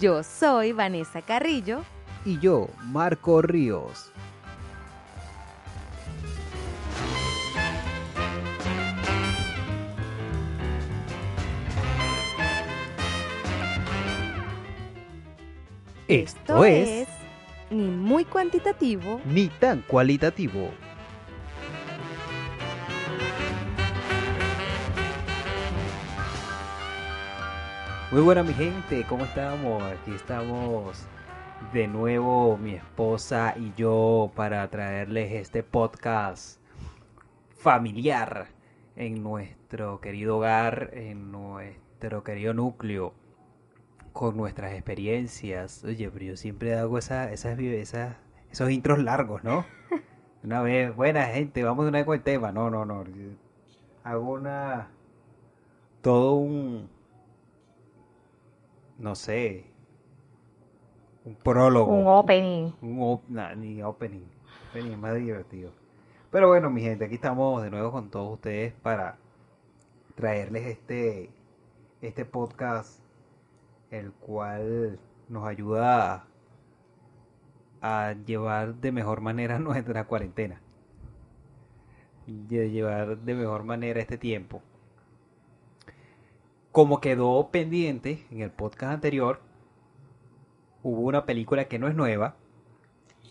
Yo soy Vanessa Carrillo. Y yo, Marco Ríos. Esto es ni muy cuantitativo ni tan cualitativo. Muy buena mi gente, ¿cómo estamos? Aquí estamos de nuevo mi esposa y yo para traerles este podcast familiar en nuestro querido hogar, en nuestro querido núcleo, con nuestras experiencias. Oye, pero yo siempre hago esa, esas, esas, esos intros largos, ¿no? Una vez, buena gente, vamos de una vez con el tema. No, no, no. Hago una. Todo un. No sé. Un prólogo. un opening. Un op- nah, ni opening. Opening es más divertido. Pero bueno, mi gente, aquí estamos de nuevo con todos ustedes para traerles este, este podcast, el cual nos ayuda a, a llevar de mejor manera nuestra cuarentena. De llevar de mejor manera este tiempo. Como quedó pendiente en el podcast anterior, hubo una película que no es nueva,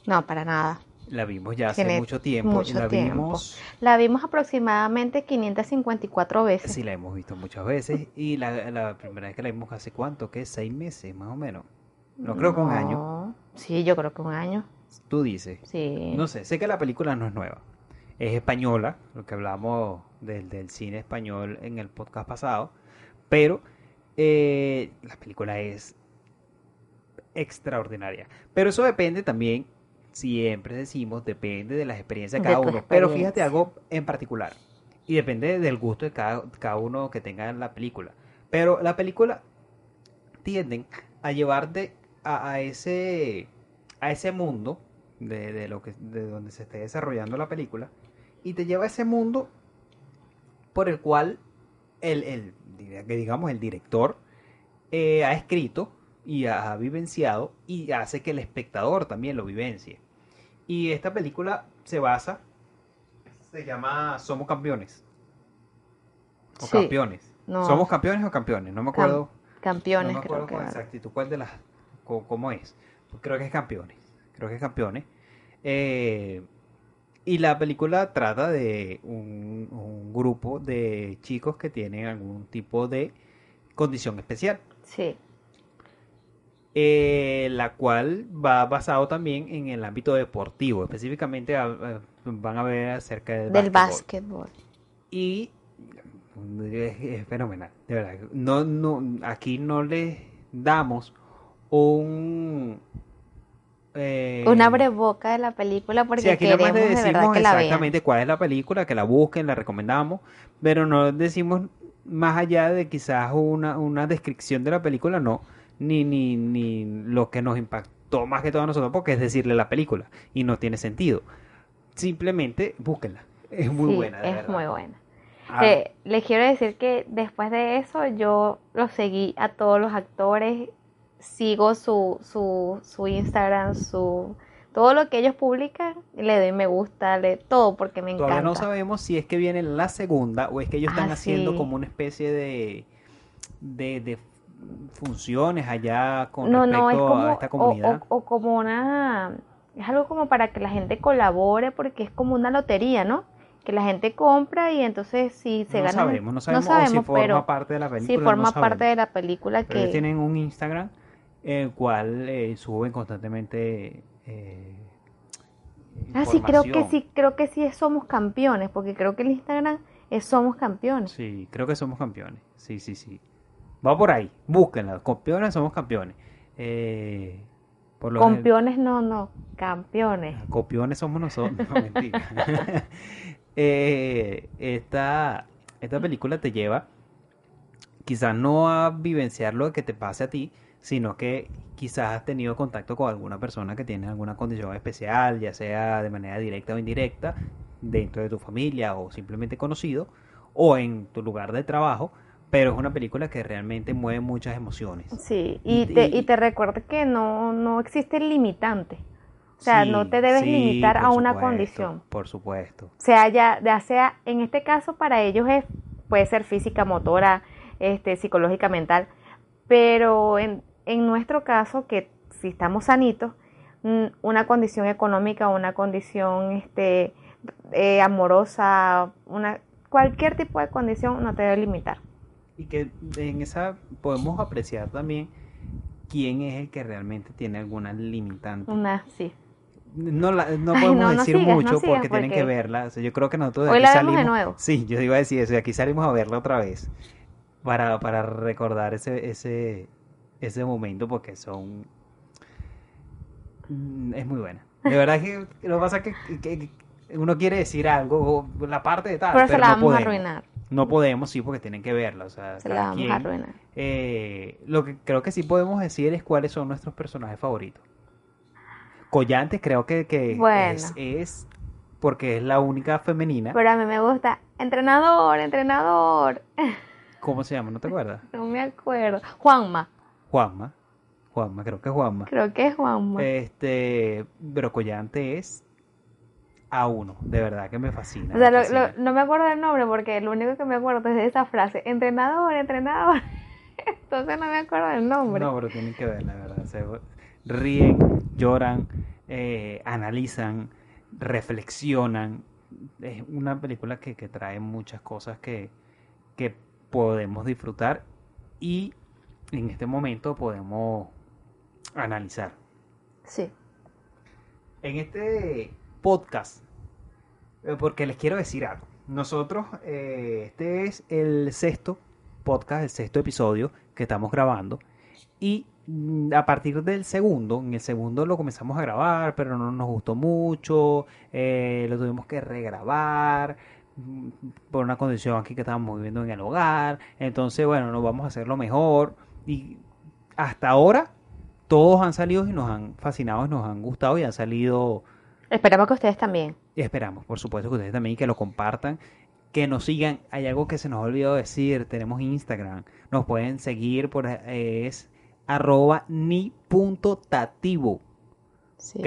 No, para nada. la vimos ya hace Tiene mucho tiempo. mucho y la tiempo. vimos, La vimos aproximadamente 554 veces. sí, la hemos visto muchas veces. Y la, la primera vez que la vimos hace cuánto, ¿qué? ¿Seis meses más o menos? No creo que un año. Sí, yo creo que un año. Tú dices. Sí. No sé, sé que la película no es nueva. Es española, lo que hablamos del, del cine español en el podcast pasado. Pero eh, la película es extraordinaria. Pero eso depende también, siempre decimos, depende de las experiencias de cada uno. Pero fíjate algo en particular. Y depende del gusto de cada, cada uno que tenga en la película. Pero la película tienden a llevarte a, a ese a ese mundo de, de lo que de donde se esté desarrollando la película y te lleva a ese mundo por el cual el, que digamos el director eh, ha escrito y ha vivenciado y hace que el espectador también lo vivencie y esta película se basa se llama Somos campeones o Sí. campeones No. somos campeones o campeones no me acuerdo Campeones, no me acuerdo creo que. con va. exactitud cuál de las cómo es. Pues creo que es campeones. Creo que es campeones. Eh, y la película trata de un, un grupo de chicos que tienen algún tipo de condición especial. Sí. eh, la cual va basado también en el ámbito deportivo. Específicamente a- a- van a ver acerca del, Del básquetbol. básquetbol. y es, es fenomenal, de verdad. No, no, aquí no le damos un eh, Un abreboca de la película porque sí, aquí queremos de verdad decimos que la vean. exactamente cuál es la película, que la busquen, la recomendamos, pero no decimos más allá de quizás una, una descripción de la película, no, ni, ni, ni lo que nos impactó más que todo a nosotros, porque es decirle la película, y no tiene sentido. Simplemente búsquenla, es muy Sí, buena, de es verdad. muy buena. Ah, Eh, les quiero decir que después de eso yo los seguí a todos los actores, sigo su, su, su Instagram, su todo lo que ellos publican, le doy me gusta, le todo porque me Todavía no encanta. sabemos si es que viene la segunda o es que ellos están Ah, haciendo sí. como una especie de, de, de funciones allá con No, no, es respecto como, a esta o, comunidad. o- o como una, es algo como para que la gente colabore porque es como una lotería, ¿no? Que la gente compra y entonces si se no gana, sabemos, no sabemos, o si forma parte de la película, si no forma parte sabemos. de la película Pero ellos que tienen un Instagram el cual eh, suben constantemente eh, Ah, sí, creo que sí, creo que sí es Somos Campeones, porque creo que el Instagram es Somos Campeones. Sí, creo que somos campeones. Sí, sí, sí. Va por ahí, búsquenla. Campeones somos campeones. Eh, por lo Campeones no, no, campeones. Copiones somos nosotros, no mentira. eh, esta, esta película te lleva quizás no a vivenciar lo que te pase a ti, sino que quizás has tenido contacto con alguna persona que tiene alguna condición especial, ya sea de manera directa o indirecta, dentro de tu familia o simplemente conocido, o en tu lugar de trabajo, pero es una película que realmente mueve muchas emociones. Sí, y, te, y te recuerda que no, no existe el limitante. O sea, no te debes limitar a una condición. Por supuesto. O sea, ya, ya sea, en este caso para ellos es, puede ser física, motora, este, psicológica, mental, pero en, en nuestro caso, que si estamos sanitos, mm, una condición económica, una condición este, eh, amorosa, una, cualquier tipo de condición no te debe limitar y que en esa podemos apreciar también quién es el que realmente tiene alguna limitante. Una, sí. No, la, no podemos decir mucho porque, tienen que verla. yo creo que nosotros de Hoy la vemos de nuevo. Sí, yo iba a decir eso. Y aquí salimos a verla otra vez para, para recordar ese, ese, ese momento porque son... Mm, es muy buena. De verdad que lo que pasa es que, uno quiere decir algo, la parte de tal, pero, se la vamos a arruinar. No podemos, sí, porque tienen que verla. O sea, Se la vamos a arruinar. Eh, lo que creo que sí podemos decir es cuáles son nuestros personajes favoritos. Collante creo que, que es, porque es la única femenina. Pero a mí me gusta entrenador, entrenador. ¿Cómo se llama? ¿No te acuerdas? No me acuerdo. Juanma. Juanma. Juanma, creo que es Juanma. Creo que es Juanma. Este, pero Collante es a uno, de verdad que me fascina. O sea, no me acuerdo del nombre porque lo único que me acuerdo es de esa frase, entrenador, entrenador. Entonces no me acuerdo del nombre. No, pero tienen que ver, la verdad. ríen, lloran, eh, analizan, reflexionan. Es una película que, que trae muchas cosas que, que podemos disfrutar y en este momento podemos analizar. Sí. En este podcast. Eh, porque les quiero decir algo. Nosotros, eh, este es el sexto podcast, el sexto episodio que estamos grabando. Y mm, a partir del segundo, en el segundo lo comenzamos a grabar, pero no nos gustó mucho. Eh, lo tuvimos que regrabar mm, por una condición aquí que estábamos viviendo en el hogar. Entonces, bueno, nos vamos a hacerlo mejor. Y hasta ahora todos han salido y nos han fascinado, y nos han gustado y han salido Esperamos que ustedes también. Esperamos, por supuesto, que ustedes también que lo compartan, que nos sigan. Hay algo que se nos ha olvidado decir, tenemos Instagram. Nos pueden seguir por es arroba ni punto tativo. Sí.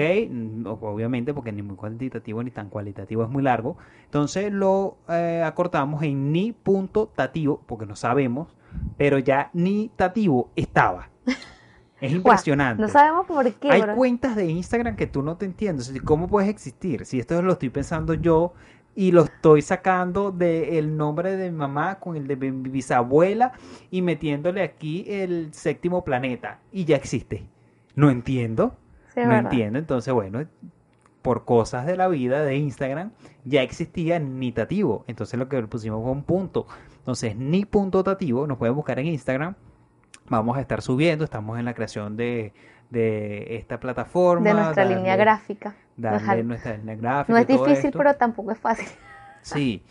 Obviamente, porque ni muy cuantitativo ni tan cualitativo es muy largo. Entonces lo eh, acortamos en ni punto tativo, porque no sabemos, pero ya ni tativo estaba. Es impresionante. no sabemos por qué. Hay cuentas de Instagram que tú no te entiendes. ¿Cómo puedes existir? Si esto lo estoy pensando yo y lo estoy sacando del nombre de mi mamá con el de mi bisabuela y metiéndole aquí el séptimo planeta y ya existe. No entiendo. No entiendo. Entonces, bueno, por cosas de la vida de Instagram ya existía Nitativo. Entonces lo que pusimos fue un punto. Entonces, ni punto tativo, nos pueden buscar en Instagram vamos a estar subiendo, estamos en la creación de, de esta plataforma. De nuestra línea gráfica. Darle nuestra línea gráfica. No es difícil, pero tampoco es fácil. Sí,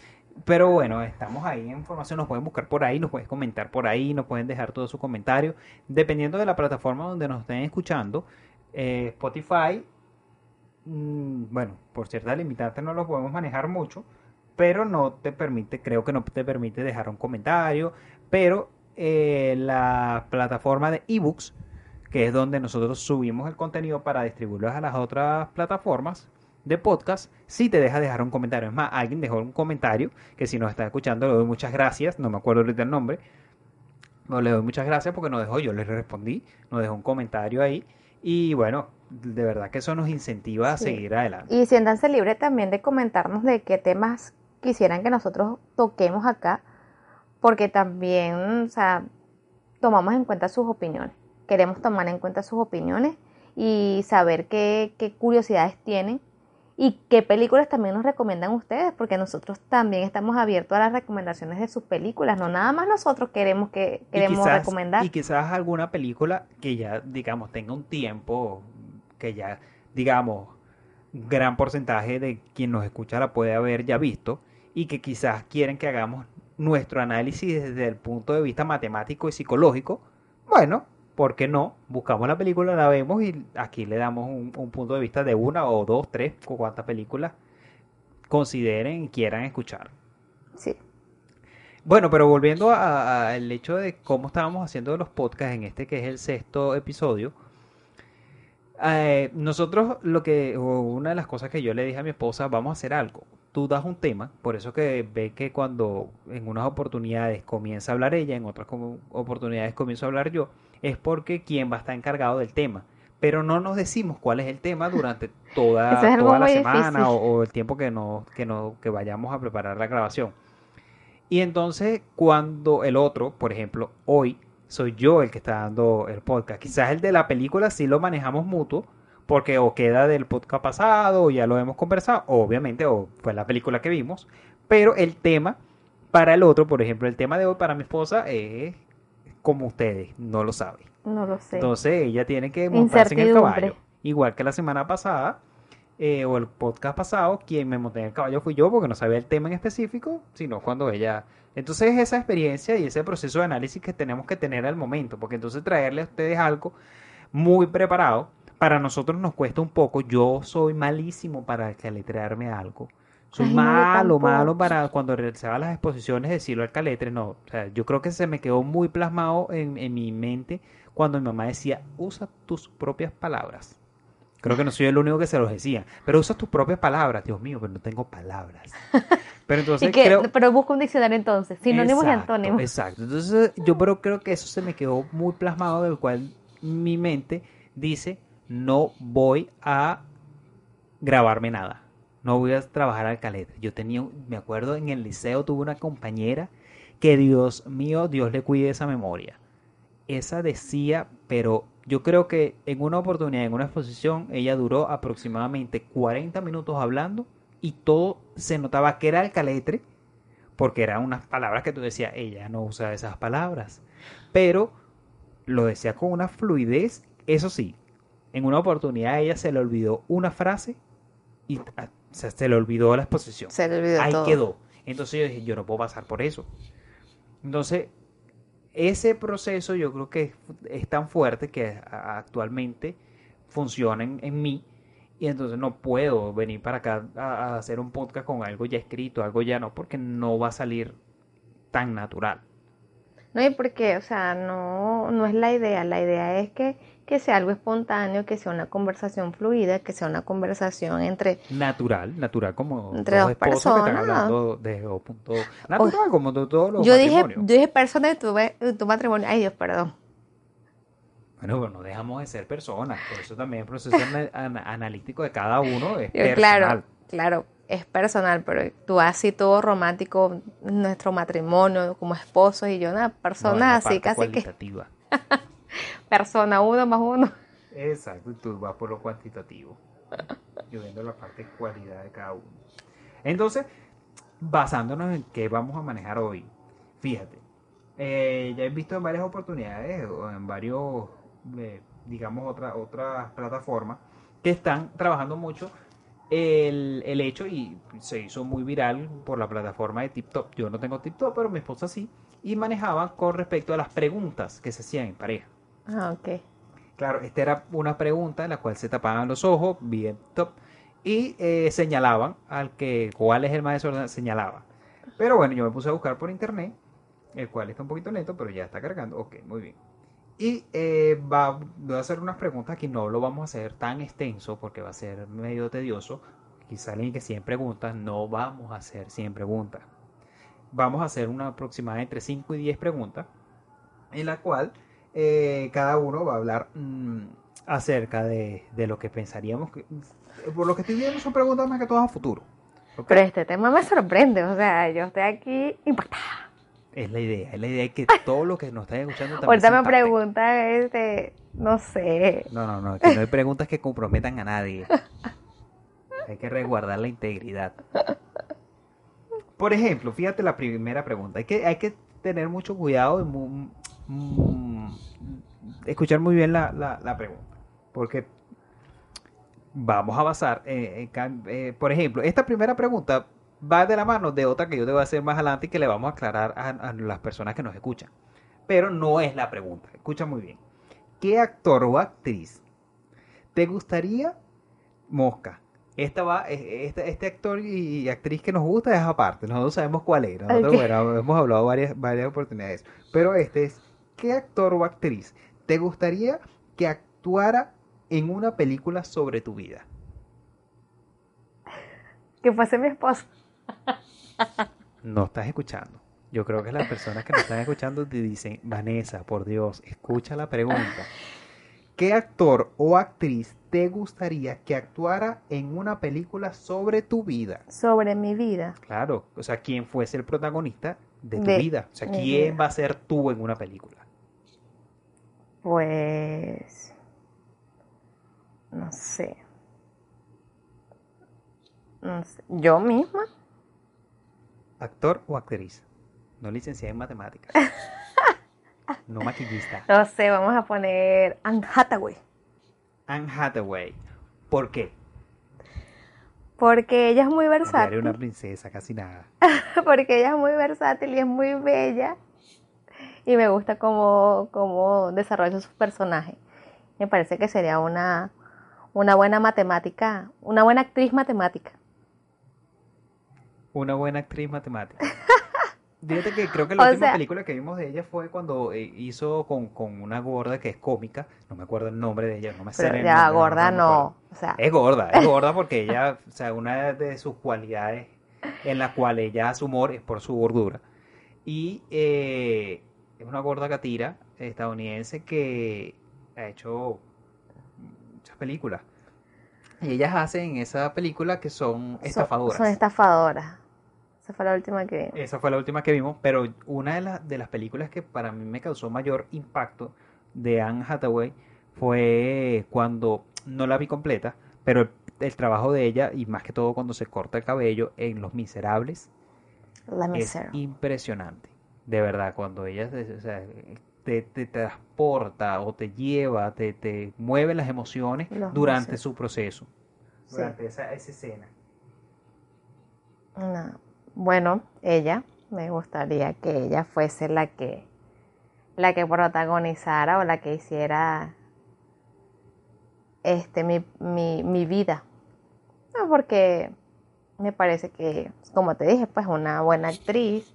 pero bueno, estamos ahí en información, nos pueden buscar por ahí, nos pueden comentar por ahí, nos pueden dejar todos sus comentarios, dependiendo de la plataforma donde nos estén escuchando. Eh, Spotify, mm, bueno, por cierta limitante no lo podemos manejar mucho, pero no te permite, creo que no te permite dejar un comentario, pero eh, la plataforma de ebooks, que es donde nosotros subimos el contenido para distribuirlo a las otras plataformas de podcast, si te deja dejar un comentario. Es más, alguien dejó un comentario, que si nos está escuchando le doy muchas gracias, no me acuerdo ahorita el nombre, no, le doy muchas gracias porque nos dejó, yo le respondí, nos dejó un comentario ahí y bueno, de verdad que eso nos incentiva a seguir adelante. Y siéntanse libres también de comentarnos de qué temas quisieran que nosotros toquemos acá porque también, o sea, tomamos en cuenta sus opiniones. Queremos tomar en cuenta sus opiniones y saber qué, curiosidades tienen y qué películas también nos recomiendan ustedes, porque nosotros también estamos abiertos a las recomendaciones de sus películas, no nada más nosotros queremos que queremos quizás, recomendar. Y quizás alguna película que ya, digamos, tenga un tiempo, que ya, digamos, gran porcentaje de quien nos escucha la puede haber ya visto, y que quizás quieren que hagamos nuestro análisis desde el punto de vista matemático y psicológico, bueno, ¿por qué no? Buscamos la película, la vemos y aquí le damos un, un punto de vista de una o dos, tres, o cuántas películas consideren y quieran escuchar. Sí. Bueno, pero volviendo al hecho de cómo estábamos haciendo los podcasts en este que es el sexto episodio, eh, nosotros lo que, o una de las cosas que yo le dije a mi esposa, vamos a hacer algo. Tú das un tema, por eso que ve que cuando en unas oportunidades comienza a hablar ella, en otras oportunidades comienzo a hablar yo, es porque quien va a estar encargado del tema. Pero no nos decimos cuál es el tema durante toda, es toda la semana o, o el tiempo que, no, que, no, que vayamos a preparar la grabación. Y entonces cuando el otro, por ejemplo, hoy soy yo el que está dando el podcast. Quizás el de la película sí lo manejamos mutuo, porque o queda del podcast pasado, o ya lo hemos conversado, obviamente, o fue la película que vimos, pero el tema para el otro, por ejemplo, el tema de hoy para mi esposa es como ustedes, no lo sabe. No lo sé. Entonces ella tiene que montarse en el caballo. Igual que la semana pasada, eh, o el podcast pasado, quien me monté en el caballo fui yo porque no sabía el tema en específico, sino cuando ella... Entonces esa experiencia y ese proceso de análisis que tenemos que tener al momento, porque entonces traerle a ustedes algo muy preparado, para nosotros nos cuesta un poco. Yo soy malísimo para caletrearme algo. Yo malo, malo para cuando realizaba las exposiciones decirlo al caletre. No, o sea, yo creo que se me quedó muy plasmado en, en mi mente cuando mi mamá decía, usa tus propias palabras. Creo que no soy el único que se los decía, pero usa tus propias palabras. Dios mío, pero no tengo palabras. Pero entonces ¿Y creo... Pero busca un diccionario entonces, sinónimos y Exacto, antónimos. Exacto. Entonces, yo pero creo que eso se me quedó muy plasmado, del cual mi mente dice, no voy a grabarme nada. No voy a trabajar al calete. Yo tenía, me acuerdo en el liceo tuve una compañera que Dios mío, Dios le cuide esa memoria. Esa decía, pero yo creo que en una oportunidad, en una exposición, ella duró aproximadamente 40 minutos hablando y todo se notaba que era el caletre, porque eran unas palabras que tú decías, ella no usa esas palabras, pero lo decía con una fluidez, eso sí, en una oportunidad ella se le olvidó una frase y sea, se le olvidó la exposición. Se le olvidó Ahí todo. quedó. Entonces yo dije, yo no puedo pasar por eso. Entonces, ese proceso yo creo que es, es tan fuerte que actualmente funciona en, en mí y entonces no puedo venir para acá a, a hacer un podcast con algo ya escrito, algo ya no, porque no va a salir tan natural. No, y porque, o sea, no, no es la idea. La idea es que, que sea algo espontáneo, que sea una conversación fluida, que sea una conversación entre... Natural, natural como Entre dos dos esposos que están personas. hablando de dos puntos. Natural como de todos los Yo dije, matrimonios. yo dije persona de tu, de tu matrimonio. Ay, Dios, perdón. Bueno, pero no dejamos de ser personas, por eso también el proceso ana- ana- analítico de cada uno es Yo, personal. claro, claro, es personal, pero tú así todo romántico, nuestro matrimonio como esposos y yo una persona así, casi que. persona uno más uno. Exacto, y tú vas por lo cuantitativo. Yo viendo la parte cualidad de cada uno. Entonces, basándonos en qué vamos a manejar hoy, fíjate, eh, ya he visto en varias oportunidades o en varios, eh, digamos, otra- otras plataformas que están trabajando mucho el, el hecho y se hizo muy viral por la plataforma de TikTok. Yo no tengo TikTok, pero mi esposa sí. Y manejaban con respecto a las preguntas que se hacían en pareja. Ah, ok. Claro, esta era una pregunta en la cual se tapaban los ojos, bien top, y eh, señalaban al que cuál es el más desordenado, señalaba. Pero bueno, yo me puse a buscar por internet, el cual está un poquito lento, pero ya está cargando. Ok, muy bien. Y eh, va, voy a hacer unas preguntas que no lo vamos a hacer tan extenso porque va a ser medio tedioso. Quizá alguien que 100 preguntas, no vamos a hacer 100 preguntas. Vamos a hacer una aproximada entre 5 y 10 preguntas, en la cual eh, cada uno va a hablar mm, acerca de, de lo que pensaríamos. Que, por lo que estoy viendo son preguntas más que todas a futuro. Pero este tema me sorprende, o sea, yo estoy aquí impactada. Es la idea, es la idea de que todo lo que nos están escuchando también Ahorita me preguntan, este, no sé, No, no, no, que no hay preguntas que comprometan a nadie. Hay que resguardar la integridad. Por ejemplo, fíjate la primera pregunta. Hay que, hay que tener mucho cuidado y mu- mm, escuchar muy bien la, la- la pregunta. Porque vamos a basar, eh, en eh, por ejemplo, esta primera pregunta va de la mano de otra que yo te voy a hacer más adelante y que le vamos a aclarar a, a las personas que nos escuchan. Pero no es la pregunta. Escucha muy bien. ¿Qué actor o actriz te gustaría Mosca? Esta va, este, este actor y actriz que nos gusta es aparte. Nosotros sabemos cuál es. Nosotros, bueno, hemos hablado varias, varias oportunidades. Pero este es, ¿qué actor o actriz te gustaría que actuara en una película sobre tu vida? Que fuese mi esposo. No estás escuchando. Yo creo que las personas que nos están escuchando te dicen, Vanessa, por Dios, escucha la pregunta. ¿Qué actor o actriz te gustaría que actuara en una película sobre tu vida? Sobre mi vida. Claro, o sea, quién fuese el protagonista de tu De vida. O sea, quién va a ser tú en una película. Pues. No sé. No sé. Yo misma. Actor o actriz. No licenciada en matemáticas. No maquillista. No sé, vamos a poner Anne Hathaway. Anne Hathaway. ¿Por qué? Porque ella es muy Era versátil. una princesa, casi nada. Porque ella es muy versátil y es muy bella. Y me gusta cómo, cómo desarrolla sus personajes. Me parece que sería una, una buena matemática, una buena actriz matemática. Una buena actriz matemática. Fíjate que creo que la O última sea- película que vimos de ella fue cuando eh, hizo con, con una gorda que es cómica. No me acuerdo el nombre de ella, no me sé Pero el ya nombre, gorda no. acuerdo. O sea, Es gorda, es gorda porque ella, o sea, una de sus cualidades en la cual ella hace humor es por su gordura. Y eh, es una gorda catira estadounidense que ha hecho muchas películas. Y ellas hacen esa película que son son- estafadoras. Son, estafadoras. Esa fue la última que vi. Esa fue la última que vimos, pero una de, las de las películas que para mí me causó mayor impacto de Anne Hathaway fue cuando, no la vi completa, pero el, el trabajo de ella, y más que todo cuando se corta el cabello en Los Miserables, La es Miserable. impresionante. De verdad, cuando ella se- o sea, te, te transporta o te lleva, te, te mueve las emociones Los durante su proceso, Sí. durante esa, esa escena. No. Bueno, ella, me gustaría que ella fuese la que la que protagonizara o la que hiciera este mi, mi, mi vida. No, porque me parece que, como te dije, pues una buena actriz,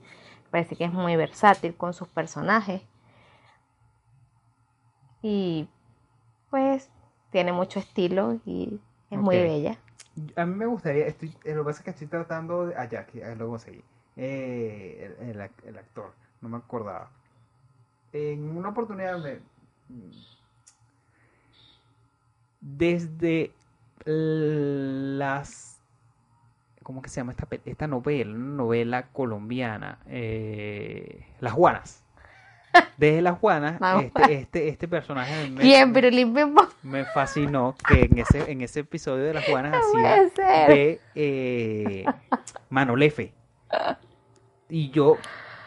parece que es muy versátil con sus personajes. Y pues tiene mucho estilo y es muy bella. A mí me gustaría, estoy, eh, lo que pasa es que estoy tratando de, allá, que ah, lo conseguí, eh, el, el ac- el actor, no me acordaba. En una oportunidad me, desde las, ¿cómo que se llama esta, esta novela? Una novela colombiana, eh, Las Juanas. Desde Las Juanas, Vamos. este, este, este personaje me, me- me fascinó que en ese, en ese episodio de Las Juanas No hacía de eh, Manolefe. Y yo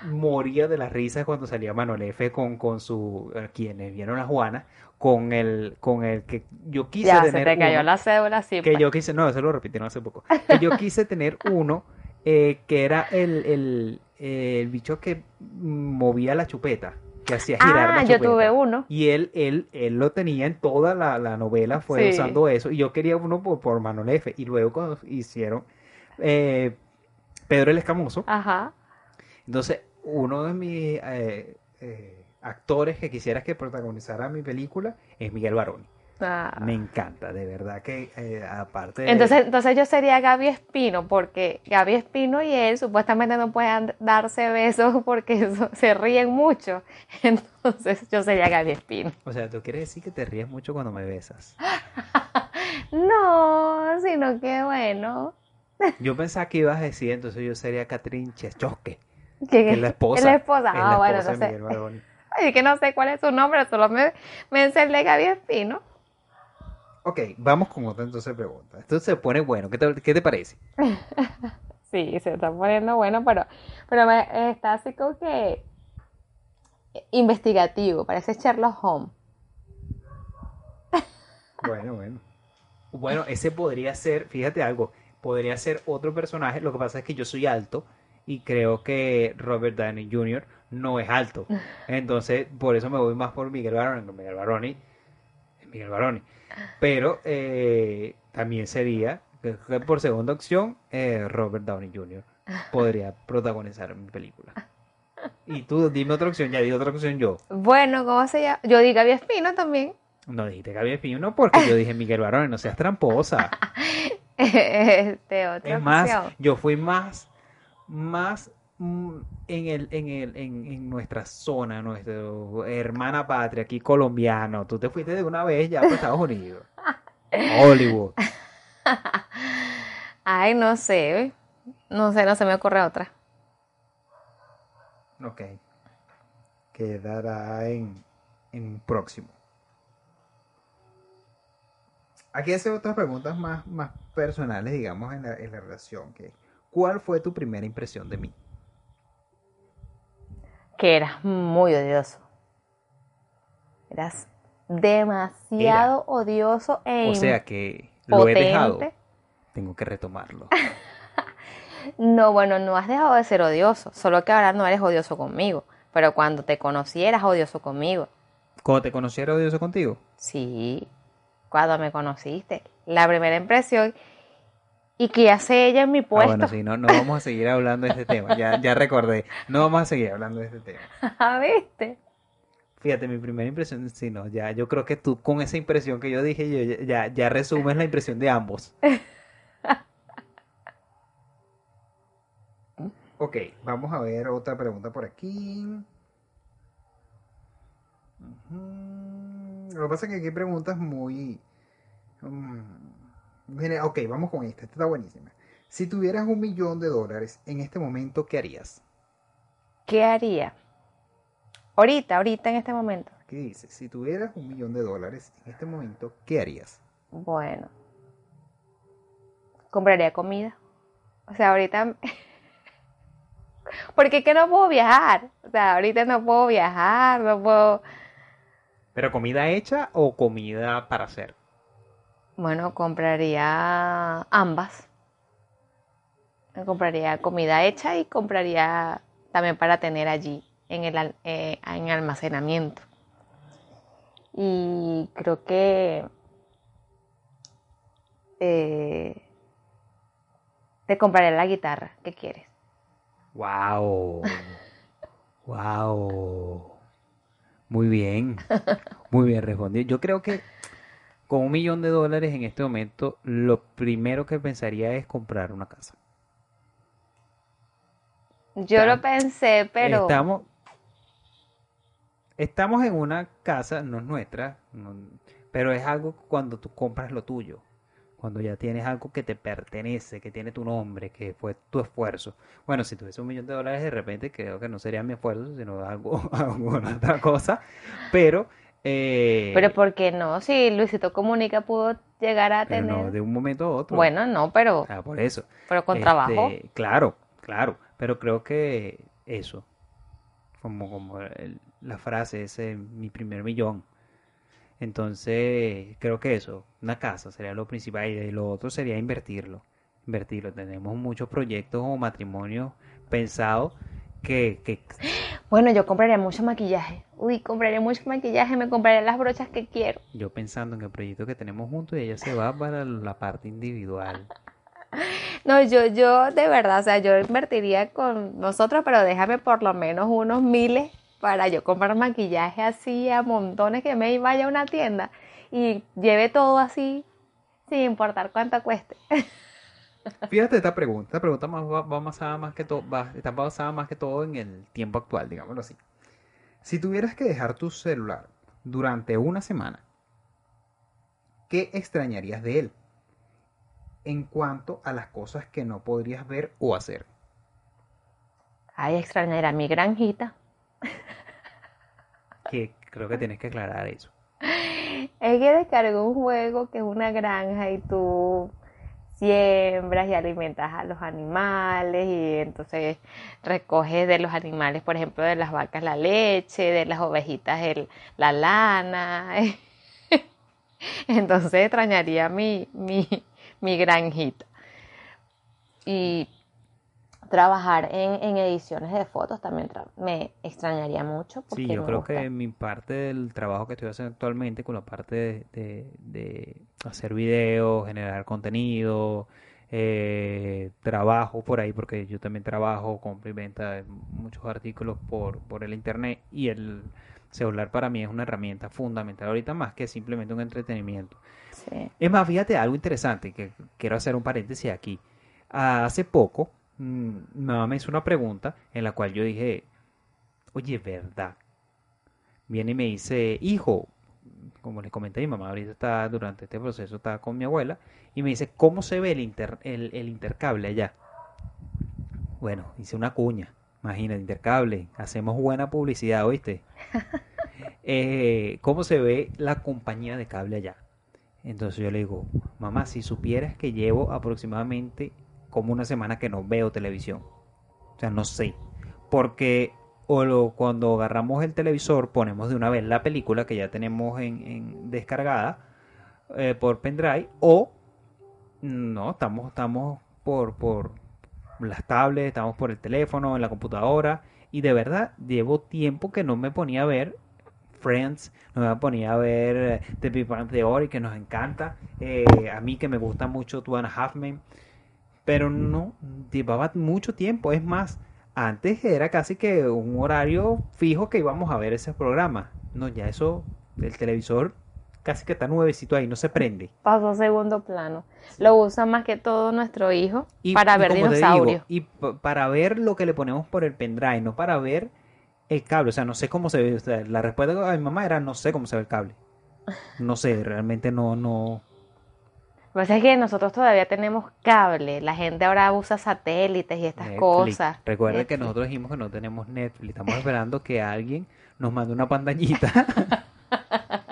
moría de las risas cuando salía Manolefe con, con su, eh, quienes vieron a Juana, con el, con el que yo quise Ya, se tener te cayó uno, la cédula, sí. que pues. yo quise, no, eso lo repitieron hace poco, que yo quise tener uno eh, que era el, el, el bicho que movía la chupeta, que hacía girar Ah, la yo chupeta. tuve uno. Y él, él, él lo tenía en toda la, la novela, fue Sí. usando eso. Y yo quería uno por, por Manolefe. Y luego cuando hicieron eh, Pedro el Escamoso, Ajá. entonces uno de mis eh, eh, actores que quisiera que protagonizara mi película es Miguel Baroni. Ah. Me encanta, de verdad que eh, aparte de... Entonces, entonces yo sería Gaby Espino, porque Gaby Espino y él supuestamente no pueden darse besos porque eso- se ríen mucho. Entonces yo sería Gaby Espino. O sea, tú quieres decir que te ríes mucho cuando me besas. No, sino que bueno. Yo pensaba que ibas a decir, entonces yo sería Catherine Chechosque, Que, es la esposa. es la esposa. es Ah, la bueno, esposa entonces. Miguel. Ay, que no sé cuál es su nombre, solo me, me sé el de Gaby Espino. Ok, vamos con otra entonces pregunta. Esto se pone bueno. ¿Qué te, qué te parece? Sí, se está poniendo bueno, pero, pero me, está así como que investigativo, parece Sherlock Holmes. Bueno, bueno. Bueno, ese podría ser, fíjate algo, podría ser otro personaje. Lo que pasa es que yo soy alto y creo que Robert Downey Jr. no es alto. Entonces, por eso me voy más por Miguel Baroni. Miguel Baroni. Miguel Baroni. Pero eh, también sería, por segunda opción, eh, Robert Downey Jr. podría protagonizar mi película. Y tú dime otra opción, ya di otra opción yo. Bueno, ¿cómo se llama? Yo di Gaby Espino también. No dijiste Gaby Espino porque yo dije Miguel Baroni, no seas tramposa. este, otra Es más, opción. yo fui más, más en el, en el, en, en nuestra zona, nuestra hermana patria, aquí colombiano. Tú te fuiste de una vez ya para Estados Unidos. Hollywood. Ay, no sé. No sé, no se me ocurre otra. Ok. Quedará en, en próximo. Aquí hace otras preguntas más, más personales, digamos, en la, en la relación. Que, ¿Cuál fue tu primera impresión de mí? Que eras muy odioso. Eras demasiado odioso e O sea que lo he dejado. Tengo que retomarlo. No, bueno, no has dejado de ser odioso, solo que ahora no eres odioso conmigo. Pero cuando te conocí eras odioso conmigo. ¿Cómo te conocí era odioso contigo? Sí, cuando me conociste. La primera impresión. ¿Y qué hace ella en mi Ah, puesto? bueno, sí, no, no vamos a seguir hablando de este tema. Ya, ya recordé. No vamos a seguir hablando de este tema. ¿Viste? Fíjate, mi primera impresión, sí, no, ya, yo creo que tú con esa impresión que yo dije, yo, ya, ya resumes la impresión de ambos. Ok, vamos a ver otra pregunta por aquí. Lo que pasa es que aquí hay preguntas muy... mm, ok, vamos con esta, esta está buenísima. Si tuvieras un millón de dólares en este momento, ¿qué harías? ¿Qué haría? Ahorita, ahorita en este momento. Aquí dice, si tuvieras un millón de dólares en este momento, ¿qué harías? Bueno, compraría comida. O sea, ahorita... Porque es que no puedo viajar. O sea, ahorita no puedo viajar, no puedo... ¿Pero comida hecha o comida para hacer? Bueno, compraría ambas. Compraría comida hecha y compraría también para tener allí en el eh, en almacenamiento. Y creo que eh, te compraré la guitarra que quieres. ¡Wow! ¡Wow! Muy bien, muy bien respondido. Yo creo que con un millón de dólares en este momento, lo primero que pensaría es comprar una casa. Yo lo pensé, pero Estamos, estamos en una casa, no es nuestra, no- pero es algo cuando tú compras lo tuyo. Cuando ya tienes algo que te pertenece, que tiene tu nombre, que fue tu esfuerzo. Bueno, si tuviese un millón de dólares de repente, creo que no sería mi esfuerzo, sino algo, alguna otra cosa. Pero, eh, pero ¿por qué no? Si Luisito Comunica pudo llegar a pero no tener... de un momento a otro. Bueno, no, pero, O sea, por eso. pero con Este, trabajo. Claro, claro, pero creo que eso, como, como el- la frase, ese mi primer millón. Entonces, creo que eso, una casa sería lo principal y lo otro sería invertirlo. Invertirlo. Tenemos muchos proyectos o matrimonios pensados que, que Bueno, yo compraría mucho maquillaje. Uy, compraría mucho maquillaje, me compraría las brochas que quiero. yo pensando en el proyecto que tenemos juntos y ella se va para la parte individual. No, yo, yo de verdad, o sea, yo invertiría con nosotros, pero déjame por lo menos unos miles para yo comprar maquillaje así a montones que me vaya a una tienda y lleve todo así sin importar cuánto cueste. Fíjate esta pregunta, esta pregunta más, va, va basada más que todo, va- está basada más que todo en el tiempo actual, digámoslo así. Si tuvieras que dejar tu celular durante una semana, ¿qué extrañarías de él? En cuanto a las cosas que no podrías ver o hacer. Ay, extrañar a mi granjita. Que creo que tienes que aclarar eso. Es que descargó un juego que es una granja y tú siembras y alimentas a los animales y entonces recoges de los animales, por ejemplo, de las vacas la leche, de las ovejitas el, la lana. Entonces extrañaría mi, mi, mi granjita. Y trabajar en, en ediciones de fotos también me extrañaría mucho. Porque Sí, yo creo gusta. que mi parte del trabajo que estoy haciendo actualmente con la parte de, de- de hacer videos, generar contenido, eh, trabajo por ahí, porque yo también trabajo, compro y venta de muchos artículos por, por el internet y el celular para mí es una herramienta fundamental ahorita más que simplemente un entretenimiento. Sí. Es más, fíjate algo interesante que quiero hacer un paréntesis aquí. Hace poco, mm, mi mamá me hizo una pregunta en la cual yo dije, oye, ¿verdad? Viene y me dice, hijo, como les comenté, mi mamá ahorita está, durante este proceso, está con mi abuela, y me dice, ¿cómo se ve el, inter- el, el intercable allá? Bueno, hice una cuña, imagínate, intercable, hacemos buena publicidad, ¿oíste? Eh, ¿cómo se ve la compañía de cable allá? Entonces yo le digo, mamá, si supieras que llevo aproximadamente como una semana que no veo televisión. O sea, no sé. Porque o cuando agarramos el televisor ponemos de una vez la película que ya tenemos en, en descargada eh, por pendrive o no, estamos, estamos por, por las tablets, estamos por el teléfono, en la computadora y de verdad llevo tiempo que no me ponía a ver Friends, no me ponía a ver eh, The Big Bang Theory que nos encanta, eh, a mí que me gusta mucho Two and pero no, llevaba mucho tiempo, es más, antes era casi que un horario fijo que íbamos a ver ese programa, no, ya eso, el televisor casi que está nuevecito ahí, no se prende. Pasó a segundo plano. Lo usa más que todo nuestro hijo Y, para ver dinosaurios. y para ver lo que le ponemos por el pendrive, no para ver el cable. O sea, no sé cómo se ve. o sea, la respuesta de mi mamá era no sé cómo se ve el cable. No sé, realmente no, no. Lo que pasa es que nosotros todavía tenemos cable. La gente ahora usa satélites y estas Netflix. cosas. Recuerda que nosotros dijimos que no tenemos Netflix. Estamos esperando que alguien nos mande una pantallita.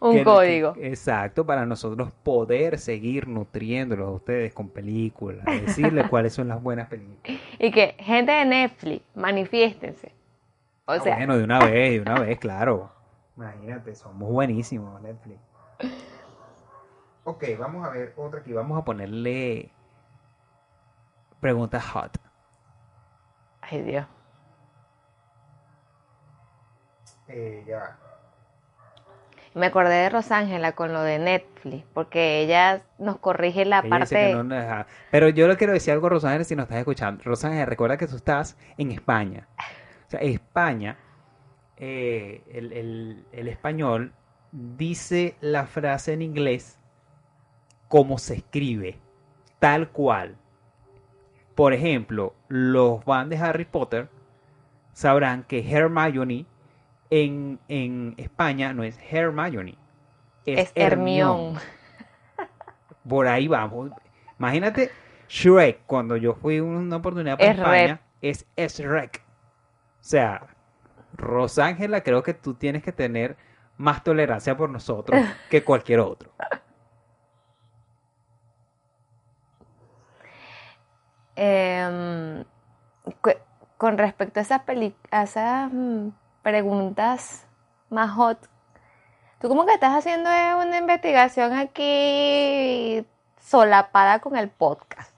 Un que- código. que- exacto, para nosotros poder seguir nutriéndolos a ustedes con películas. Decirles cuáles son las buenas películas. Y que gente de Netflix, manifiéstense. O Ah, sea, bueno, de una vez, de una vez, claro. Imagínate, somos buenísimos, Netflix. Ok, vamos a ver otra aquí. Vamos a ponerle preguntas hot. ay Dios. Eh, ya va. Me acordé de Rosángela con lo de Netflix, porque ella nos corrige la Ella dice que parte. no nos deja- Pero yo le quiero decir algo a Rosángel si nos estás escuchando. Rosángel, recuerda que tú estás en España. O sea, España, eh, el, el- el español dice la frase en inglés como se escribe, tal cual. Por ejemplo, los fans de Harry Potter sabrán que Hermione en, en España no es Hermione, es Hermión. por ahí vamos. Imagínate Shrek, cuando yo fui una oportunidad para Es España, es Shrek. O sea, Rosángela, creo que tú tienes que tener más tolerancia por nosotros que cualquier otro. Em, con respecto a esas, a esas mm, preguntas más hot, tú como que estás haciendo eh, una investigación aquí solapada con el podcast.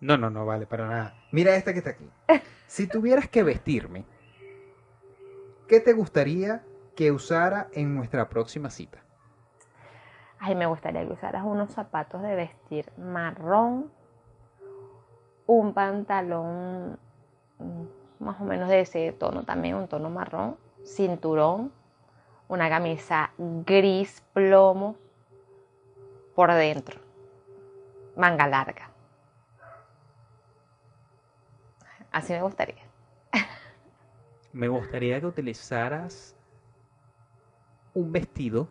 No, no, no vale para nada. Mira esta que está aquí. Si tuvieras que vestirme, ¿qué te gustaría que usara en nuestra próxima cita? Ay, me gustaría que usaras unos zapatos de vestir marrón, un pantalón mm, más o menos de ese tono también, un tono marrón, cinturón, una camisa gris plomo por dentro, manga larga. Así me gustaría. Me gustaría que utilizaras un vestido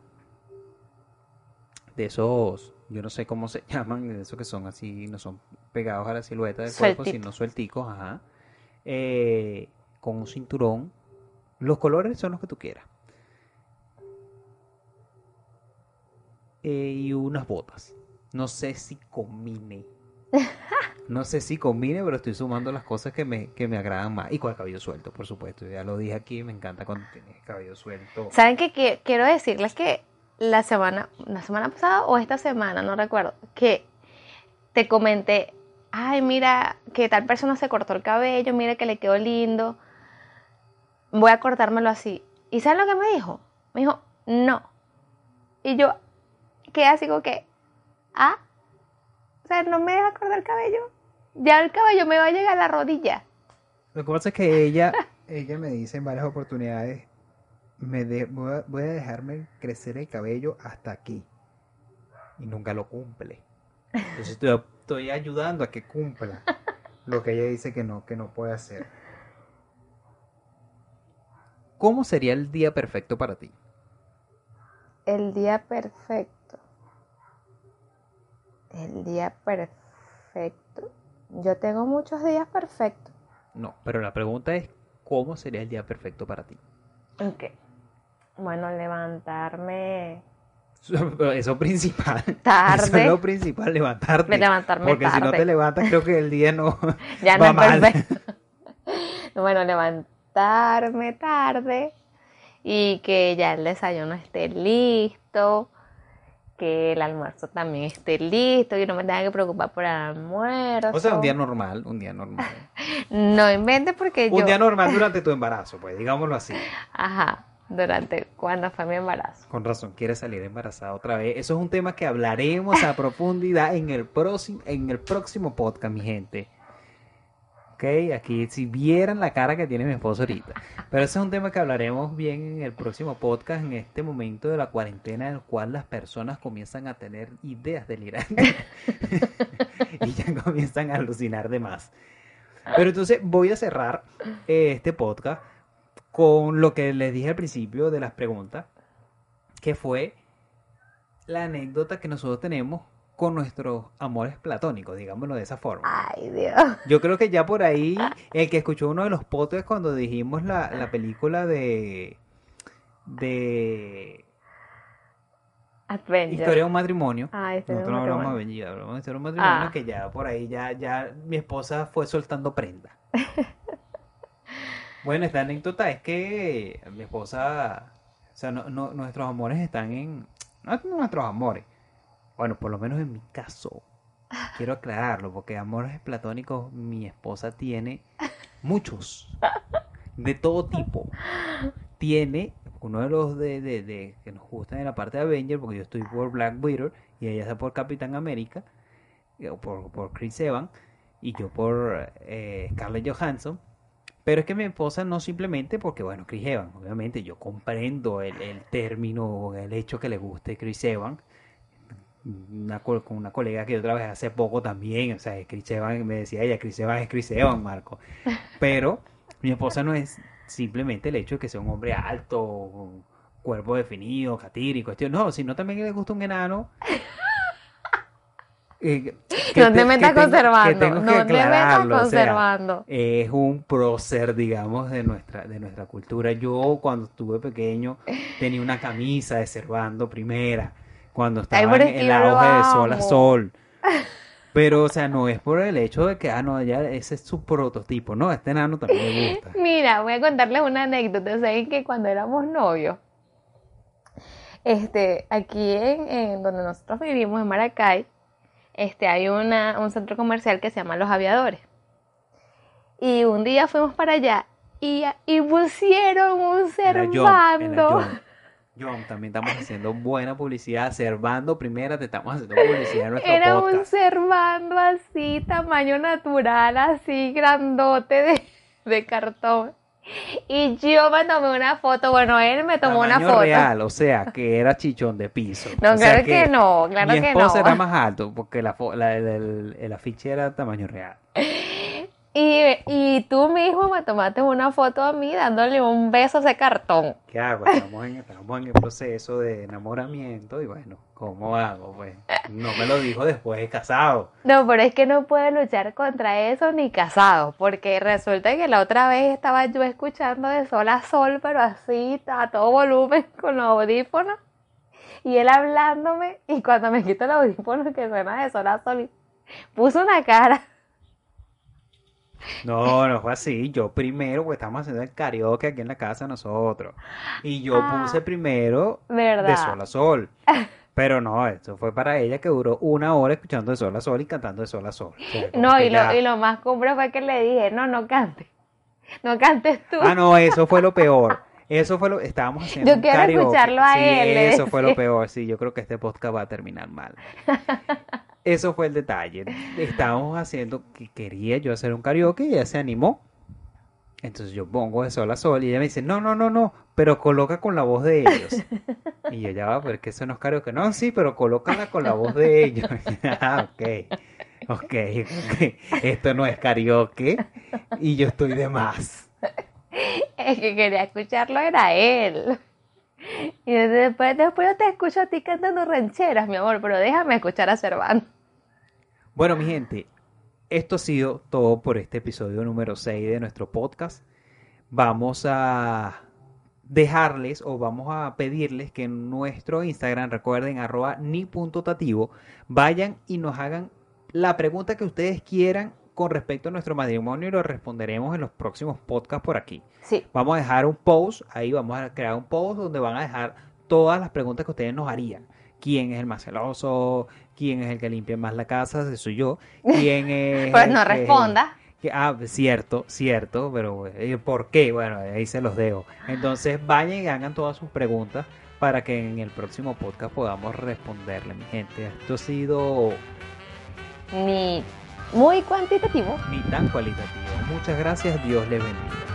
de esos, yo no sé cómo se llaman, de esos que son así, no son pegados a la silueta del cuerpo, sino suelticos, ajá. Eh, con un cinturón. Los colores son los que tú quieras. eh, y unas botas. No sé si combine. No sé si combine, pero estoy sumando las cosas que me, que me agradan más. Y con el cabello suelto, por supuesto. Ya lo dije aquí, me encanta cuando tienes cabello suelto. ¿Saben qué? Quiero decirles que la semana, la semana pasada o esta semana, no recuerdo, que te comenté, ay, mira, que tal persona se cortó el cabello, mira que le quedó lindo, voy a cortármelo así. ¿Y saben lo que me dijo? Me dijo, no. Y yo, ¿qué así como que? Ah, o sea, no me deja cortar el cabello. Ya el cabello me va a llegar a la rodilla. Lo que pasa es que ella, ella me dice en varias oportunidades, me de- voy, a, voy a dejarme crecer el cabello hasta aquí. Y nunca lo cumple. Entonces estoy, estoy ayudando a que cumpla lo que ella dice que no, que no puede hacer. ¿Cómo sería el día perfecto para ti? El día perfecto. El día perfecto. Yo tengo muchos días perfectos. No, pero la pregunta es, ¿cómo sería el día perfecto para ti? Ok. Bueno, levantarme Eso es principal. tarde. Eso es lo principal, levantarte. levantarme Porque si no te levantas, creo que el día no ya va no es mal. perfecto. bueno, levantarme tarde y que ya el desayuno esté listo, que el almuerzo también esté listo y no me tenga que preocupar por el almuerzo. O sea, un día normal, un día normal. No inventes porque yo... Un día normal durante tu embarazo, pues, digámoslo así. Ajá, durante cuando fue mi embarazo. Con razón, quieres salir embarazada otra vez. Eso es un tema que hablaremos a profundidad en el próximo, en el próximo podcast, mi gente. Ok, aquí si vieran la cara que tiene mi esposo ahorita. Pero ese es un tema que hablaremos bien en el próximo podcast, en este momento de la cuarentena, en el cual las personas comienzan a tener ideas delirantes. y ya comienzan a alucinar de más. Pero entonces voy a cerrar eh, este podcast con lo que les dije al principio de las preguntas, que fue la anécdota que nosotros tenemos con nuestros amores platónicos, digámoslo de esa forma. Ay, Dios. Yo creo que ya por ahí, el que escuchó uno de los podcasts cuando dijimos la, la película de de Adventure. Historia de un matrimonio. Ah, de Nosotros no hablamos de. Benji, hablamos de Historia de un matrimonio, Ah. que ya por ahí ya, ya mi esposa fue soltando prenda. Bueno, esta anécdota es que mi esposa, o sea, no, no- nuestros amores están en, no nuestros amores, bueno, por lo menos en mi caso, quiero aclararlo, porque amores platónicos mi esposa tiene muchos, de todo tipo. Tiene uno de los de, de- que nos gustan en la parte de Avenger, porque yo estoy por Black Widow y ella está por Capitán América, eh, o por, por Chris Evans, y yo por eh, Scarlett Johansson. Pero es que mi esposa no simplemente porque, bueno, Chris Evans, obviamente yo comprendo el, el término, el hecho que le guste Chris Evans. Una, co- con una colega que yo trabajé hace poco también, o sea, Chris Evans, me decía ella, Chris Evans es Chris Evans, Marco. Pero mi esposa no es simplemente el hecho de que sea un hombre alto, cuerpo definido, catiri, cuestión, no, sino también que le gusta un enano. eh, que No te que metas conservando. tengo que No te metas aclararlo, o sea, conservando. es un prócer, digamos, de nuestra, de nuestra cultura. Yo cuando estuve pequeño tenía una camisa de Servando primera, cuando estaba en el auge de Sol a. Sol. Pero, o sea, no es por el hecho de que, ah, no, ya ese es su prototipo. No, este enano también le gusta. Mira, voy a contarles una anécdota. Saben que cuando éramos novios, este, aquí en, en donde nosotros vivimos, en Maracay, este, hay una, un centro comercial que se llama Los Aviadores. Y un día fuimos para allá y, y pusieron un Era John, también estamos haciendo buena publicidad. Servando primera, te estamos haciendo publicidad en nuestro Era un podcast. Servando así, tamaño natural, así, grandote de, de cartón. Y yo me tomé una foto, bueno, él me tomó una Tamaño foto. real, o sea, que era chichón de piso. No, O claro que, no, claro mi que no. era más alto porque la, la- el- el afiche era tamaño real. Y, y tú mismo me tomaste una foto a mí dándole un beso a ese cartón. ¿Qué hago? Estamos en, estamos en el proceso de enamoramiento y bueno, ¿cómo hago? Pues no me lo dijo después de casado. No, pero es que no puedo luchar contra eso ni casado, porque resulta que la otra vez estaba yo escuchando de sol a sol, pero así a todo volumen con los audífonos. y él hablándome y cuando me quito el audífono que suena de sol a sol, puso una cara. No, no fue así. Yo primero, pues estamos haciendo el karaoke aquí en la casa nosotros. Y yo Ah, puse primero de sol a sol. Pero no, eso fue para ella que duró una hora escuchando de sol a sol y cantando de sol a sol. O sea, como No, que y lo, y lo más cumbre fue que le dije, no, no cantes. No cantes tú. Ah, no, eso fue lo peor. Eso fue lo estábamos haciendo Yo quiero escucharlo a Sí, él, eso fue lo peor. Sí, yo creo que este podcast va a terminar mal. Eso fue el detalle. Estábamos haciendo que quería yo hacer un karaoke y ella se animó. Entonces yo pongo de sol a sol y ella me dice, no, no, no, no, pero coloca con la voz de ellos. Y yo ya va, pero que eso no es karaoke. No, sí, pero colócala con la voz de ellos. Ah. Ok, ok. Esto no es karaoke y yo estoy de más. El que quería escucharlo era él. Y después, después yo te escucho a ti cantando rancheras, mi amor, pero déjame escuchar a Cervantes. Bueno, mi gente, esto ha sido todo por este episodio número 6 de nuestro podcast. Vamos a dejarles o vamos a pedirles que en nuestro Instagram, recuerden, arroba ni.tativo, vayan y nos hagan la pregunta que ustedes quieran con respecto a nuestro matrimonio y lo responderemos en los próximos podcasts por aquí. Sí, Vamos a dejar un post, ahí vamos a crear un post donde van a dejar todas las preguntas que ustedes nos harían. ¿Quién es el más celoso? ¿Quién es el que limpia más la casa? Ese soy yo. ¿Quién es pues no responda. ah, cierto, cierto, pero eh, ¿por qué? Bueno, ahí se los dejo. Entonces vayan y hagan todas sus preguntas para que en el próximo podcast podamos responderle, mi gente. Esto ha sido Ni muy cuantitativo. ni tan cualitativo. Muchas gracias, Dios les bendiga.